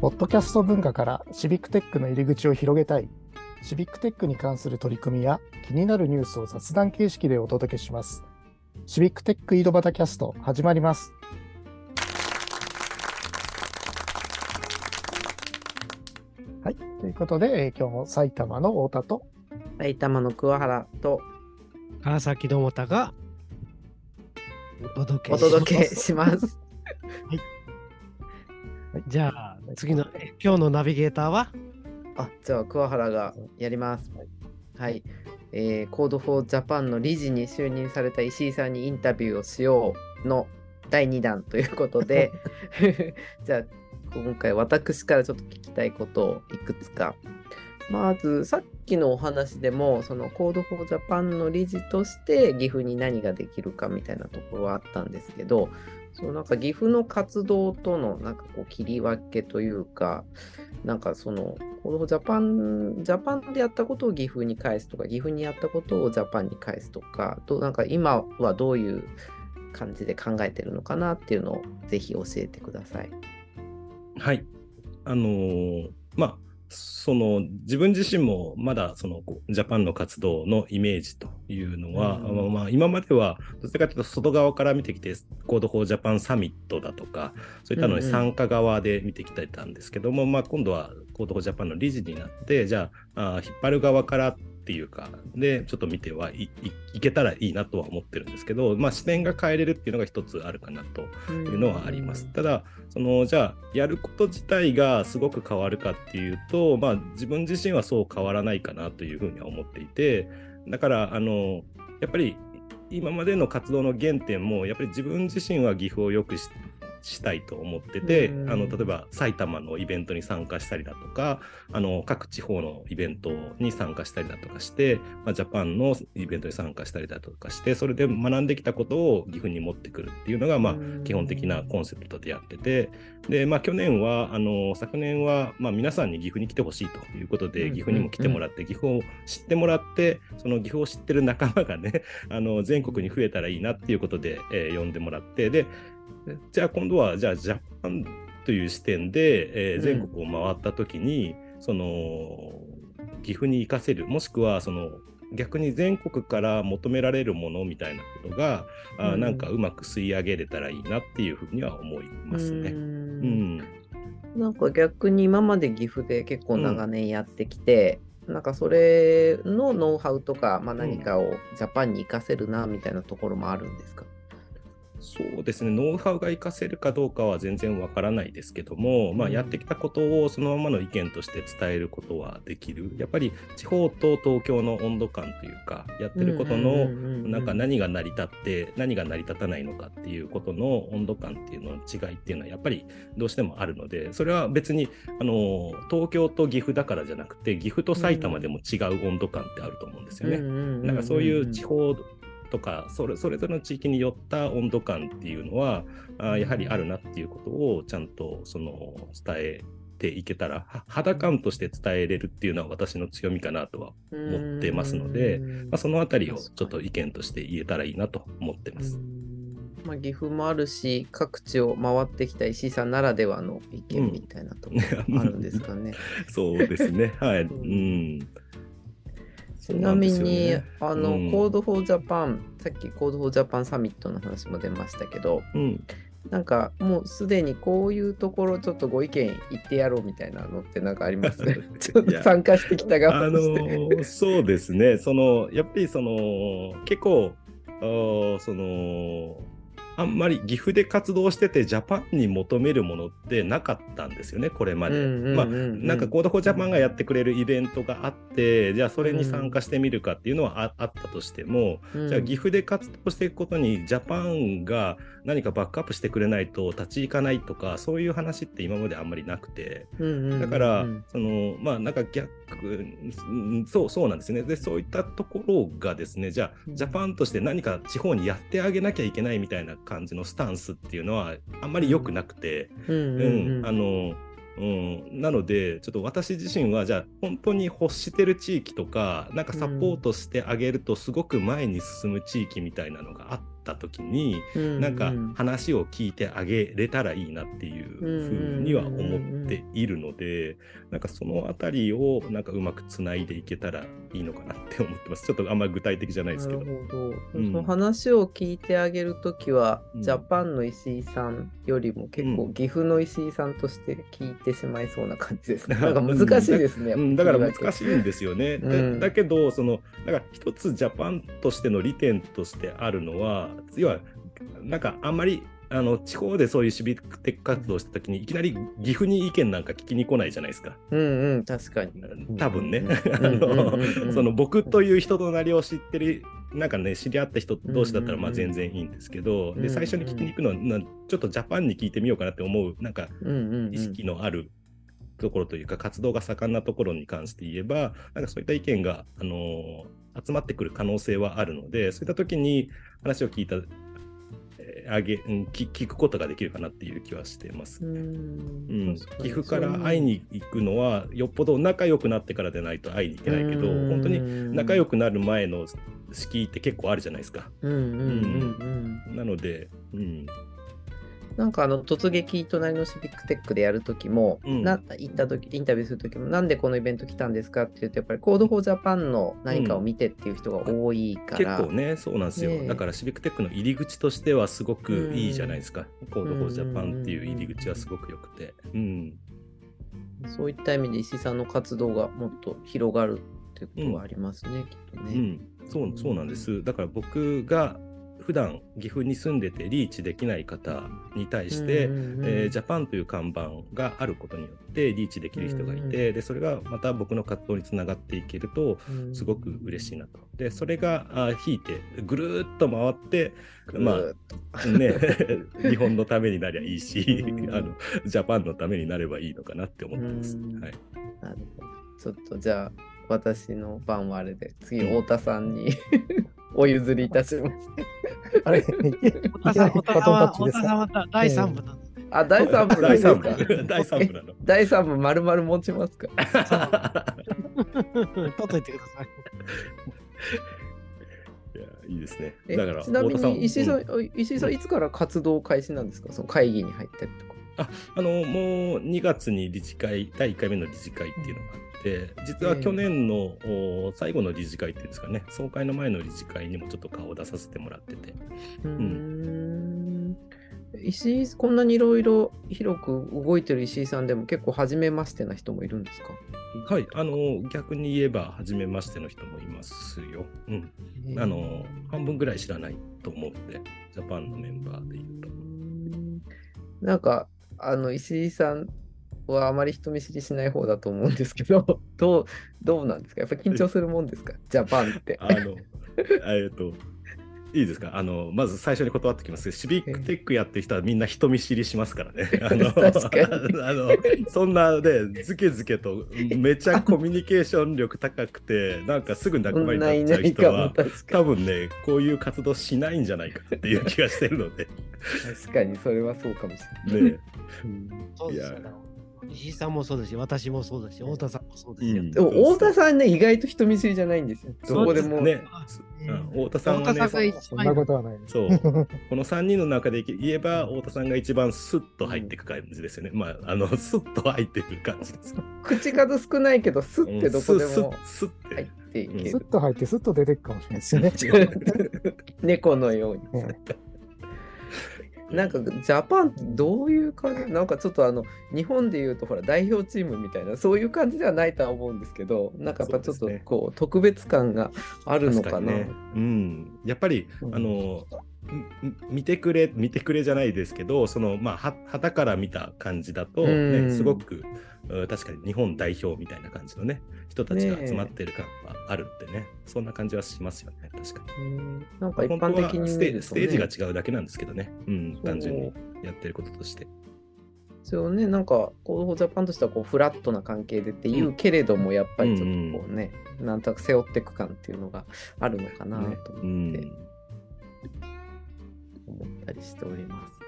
ポッドキャスト文化からシビックテックの入り口を広げたい、シビックテックに関する取り組みや気になるニュースを雑談形式でお届けします。シビックテック井戸端キャスト始まります。はい、ということで、えー今日も埼玉の太田と埼玉の桑原と川崎ど太がお届けお届けしますします。じゃあ次のえ今日のナビゲーターは？あ、じゃあ桑原がやります。はい。えー、 Code for Japan の理事に就任された石井さんにインタビューをしようの第2弾ということで、じゃあ今回私からちょっと聞きたいことをいくつか。まずさっきのお話でもその Code for Japan の理事として岐阜に何ができるかみたいなところはあったんですけどそうなんか岐阜の活動とのなんかこう切り分けというかなんかその Code for Japan ジャパンでやったことを岐阜に返すとか岐阜にやったことをジャパンに返すとかとなんか今はどういう感じで考えてるのかなっていうのをぜひ教えてください。はい。あのーまあ、その自分自身もまだそのジャパンの活動のイメージというのは、うん。まあまあ、今まではどちらかというと外側から見てきて、Code for Japan サミットだとか、そういったのにうんうん。参加側で見てきてたんですけども、まあ、今度は Code for Japan の理事になって、じゃあ、あー引っ張る側からっていうか、で、ちょっと見てはいいいけたらいいなとは思ってるんですけど、まあ、視点が変えれるっていうのが一つあるかなというのはあります。ただそのじゃあやること自体がすごく変わるかっていうと、まあ、自分自身はそう変わらないかなというふうには思っていてだからあのやっぱり今までの活動の原点もやっぱり自分自身は岐阜を良くししたいと思ってて、うん。あの例えば埼玉のイベントに参加したりだとかあの各地方のイベントに参加したりだとかして、まあ、ジャパンのイベントに参加したりだとかしてそれで学んできたことを岐阜に持ってくるっていうのが、まあ、基本的なコンセプトでやっててで、まあ、去年はあの昨年は、まあ、皆さんに岐阜に来てほしいということで、うん。岐阜にも来てもらって、岐阜を知ってもらってその岐阜を知ってる仲間がねあの全国に増えたらいいなっていうことで、えー呼んでもらってでじゃあ今度はじゃあジャパンという視点で、えーうん。全国を回った時に、その岐阜に行かせるもしくはその逆に全国から求められるものみたいなことが、うん。なんかうまく吸い上げれたらいいなっていうふうには思いますね。ううん。ん、なんか逆に今まで岐阜で結構長年やってきて、なんかそれのノウハウとか、まあ、何かをジャパンに活かせるなみたいなところもあるんですか、そうですね、ノウハウが活かせるかどうかは全然わからないですけども、まあ、うんやってきたことをそのままの意見として伝えることはできる。やっぱり地方と東京の温度感というか、やってることのなんか何が成り立って何が成り立たないのかっていうことの温度感っていうのの違いっていうのはやっぱりどうしてもあるのでそれは別にあの東京と岐阜だからじゃなくて岐阜と埼玉でも違う温度感ってあると思うんですよね。なんかそういう地方とかそれそれぞれの地域によった温度感っていうのはあーやはりあるなっていうことをちゃんとその伝えていけたらは肌感として伝えれるっていうのは私の強みかなとは思ってますのでまあ、そのあたりをちょっと意見として言えたらいいなと思ってます。まあ、岐阜もあるし各地を回ってきた石井さんならではの意見みたいなところもあるんですかね。そうですね。はい。うん。ちなみに、あの、うん。コードフォージャパンさっき Code for Japan サミットの話も出ましたけどうん、なんかもうすでにこういうところちょっとご意見言ってやろうみたいなのってなんかあります？ちょっと参加してきたあの側として。ーそうですね。そのやっぱりその結構そのあんまり岐阜で活動しててジャパンに求めるものってなかったんですよねこれまで。まあなんか Code for Japan がやってくれるイベントがあってじゃあそれに参加してみるかっていうのはああったとしても、じゃあ岐阜で活動していくことにジャパンが何かバックアップしてくれないと立ち行かないとかそういう話って今まであんまりなくて。だから、そのまあなんか逆うんそうそうなんですねでそういったところがですねじゃあうん。ジャパンとして何か地方にやってあげなきゃいけないみたいな感じのスタンスっていうのはあんまり良くなくて、うんあのうん、なのでちょっと私自身はじゃあ本当に欲してる地域とかなんかサポートしてあげるとすごく前に進む地域みたいなのがあっった時に、うんなんかうん話を聞いてあげれたらいいなっていうふうには思っているので、なんかそのあたりをなんかうまくつないでいけたらいいのかなって思ってます。ちょっとあんまり具体的じゃないですけど。なるほど。うんその話を聞いてあげるときは、うんジャパンの石井さんよりも結構うん岐阜の石井さんとして聞いてしまいそうな感じですね。なんか難しいですね。うん、だから難い。しいんですよね。だけど、その、だから一つジャパンとしての利点としてあるのは、要は、なんかあんまり、あの地方でそういうシビックテック活動したときにいきなり岐阜に意見なんか聞きに来ないじゃないですか。うんうん、確かに。多分ね。その僕という人となりを知ってる、なんかね、知り合った人同士だったらまあ全然いいんですけど、でうんうん最初に聞きに行くのはな、ちょっとジャパンに聞いてみようかなって思う、なんか意識のあるところというか、活動が盛んなところに関して言えば、なんかそういった意見が、あのー集まってくる可能性はあるので、そういった時に話を聞いた、えーあげ、うん聞聞くことができるかなっていう気はしてます。うん。うん、岐阜から会いに行くのは、よっぽど仲良くなってからでないと会いに行けないけど、本当に仲良くなる前の敷居って結構あるじゃないですか。うんうんうん。うん。なので、うん、なんかあの突撃隣のシビックテックでやるときも、うんな行った時インタビューするときもなんでこのイベント来たんですかって言うとやっぱり Code for Japan の何かを見てっていう人が多いから、結構ね、そうなんですよ。ねえだからシビックテックの入り口としてはすごくいいじゃないですか。Code for Japan っていう入り口はすごく良くて。うん。そういった意味で石井さんの活動がもっと広がるってことはありますね、きっとね。うん、そうそうなんです。だから僕が普段岐阜に住んでてリーチできない方に対して、うんうんうんえージャパンという看板があることによってリーチできる人がいて、でそれがまた僕の活動につながっていけるとうんすごく嬉しいなと。でそれがあ引いてぐるーっと回ってまぐあね 日本のためになりゃいいし、うんあのジャパンのためになればいいのかなって思ってます。うんはい、なるほど。ちょっとじゃあ私の番はあれで次うん太田さんに お譲りいたします。あれ、い太田さん、太田さんは、太田さんは第3部なんですね。あ、第3部第です3か部 第三部なの。第3 部丸々持ちますか取っといてください。いやいいですね。えだからちなみに石井さん、うん石井さんいつから活動開始なんですか？その会議に入ったりとか。ああのもう2月に理事会第1回目の理事会っていうのがあって実は去年の、お最後の理事会っていうんですかね。総会の前の理事会にもちょっと顔を出させてもらってて。うーん。石井、こんなにいろいろ広く動いてる石井さんでも結構初めましてな人もいるんですか？はいあの逆に言えば初めましての人もいますよ、うん、あの半分ぐらい知らないと思うんでジャパンのメンバーでいうと。なんか、あの、石井さんはあまり人見知りしない方だと思うんですけど、どう、どうなんですか？やっぱ緊張するもんですか？ジャパンって。あのえっといいですか？あのまず最初に断ってきますけどシビックテックやってる人はみんな人見知りしますからね。あの 確かに。あのそんなねずけずけとめちゃコミュニケーション力高くてなんかすぐ仲間になっないなちゃう人は多分ねこういう活動しないんじゃないかっていう気がしてるので。に。確かに、それはそうかもしれない。ねそうですよいや石井さんもそうだし、私もそうだし、太田さんもそうですよ。うんでも、太田さんね、意外と人見知りじゃないんですよ。どこでも。ねあうん太田さんはねそんなこ番とはない。そうこの3人の中で言えば太田さんが一番スッと入っていく感じですよね。まああのスッと入ってくる感じです。口数少ないけど、スッてどこでもスッて入っていけるスッ。と入って、スッと出てくかもしれないですよね。猫のように。えなんかジャパンってどういう感じ？なんかちょっとあの日本でいうとほら代表チームみたいなそういう感じではないとは思うんですけどなんかやっぱちょっとこう特別感があるのかな。確にね。うん。やっぱり、うんあの、み見てくれ、見てくれじゃないですけど、その、まあ、は、旗から見た感じだと、うん。ね、すごく、うん確かに日本代表みたいな感じのね、人たちが集まってる感はあるってね、そんな感じはしますよね、確かに。うん。なんか一般的にステージステージが違うだけなんですけどね、うん、単純にやってることとして。そうね、なんか、 Code for Japan としてはこうフラットな関係でって言うけれども、やっぱりちょっとこうね、なんとなく背負っていく感っていうのがあるのかなねとう思って、ん。思ったりしております。こ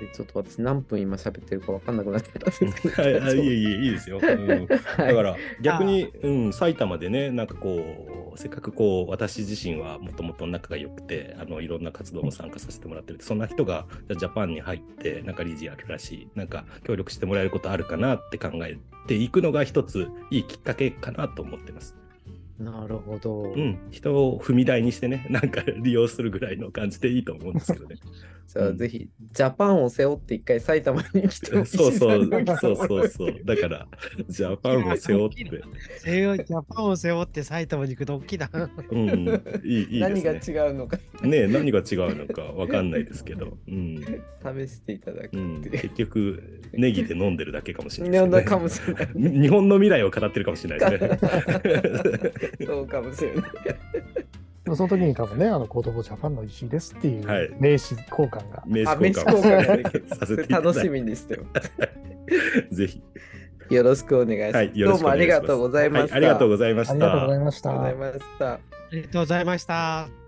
れちょっと私何分今喋ってるか分かんなくなっちゃったんですけど。はい、あいえいえ、いいですよ。うんはいだから逆に、うん、埼玉でね、なんかこう、せっかくこう私自身はもともと仲が良くてあのいろんな活動も参加させてもらってるそんな人がじゃジャパンに入ってなんか理事やるらしいなんか協力してもらえることあるかなって考えていくのが一ついいきっかけかなと思ってます。なるほど。うん、人を踏み台にしてね、なんか利用するぐらいの感じでいいと思うんですけどね。じゃあ、うんぜひ、ジャパンを背負って一回埼玉に来てほしい そうそう、なそうそうそう。だから、ジャパンを背負って、背負ジャパンを背負って埼玉に行くと大きいな。うん、いいいいです何がね。違うのかねえ何が違うのかわかんないですけど、うん、試していただくってうん。結局、ネギで飲んでるだけかもしれない読んだですよかもしれない。ね。日本の未来を語ってるかもしれないですね。そうかもしれない。その時に多分ね、あの、コードボジャパンの石井ですっていうはい名刺交換が。あ、名刺飯交交換がさせていただいて楽しみにしてよ。ぜひ。よろしくお願いします。はい、よどう。もありがとうございました。はいありがとうございました。ありがとうございました。ありがとうございました。ありがとうございました。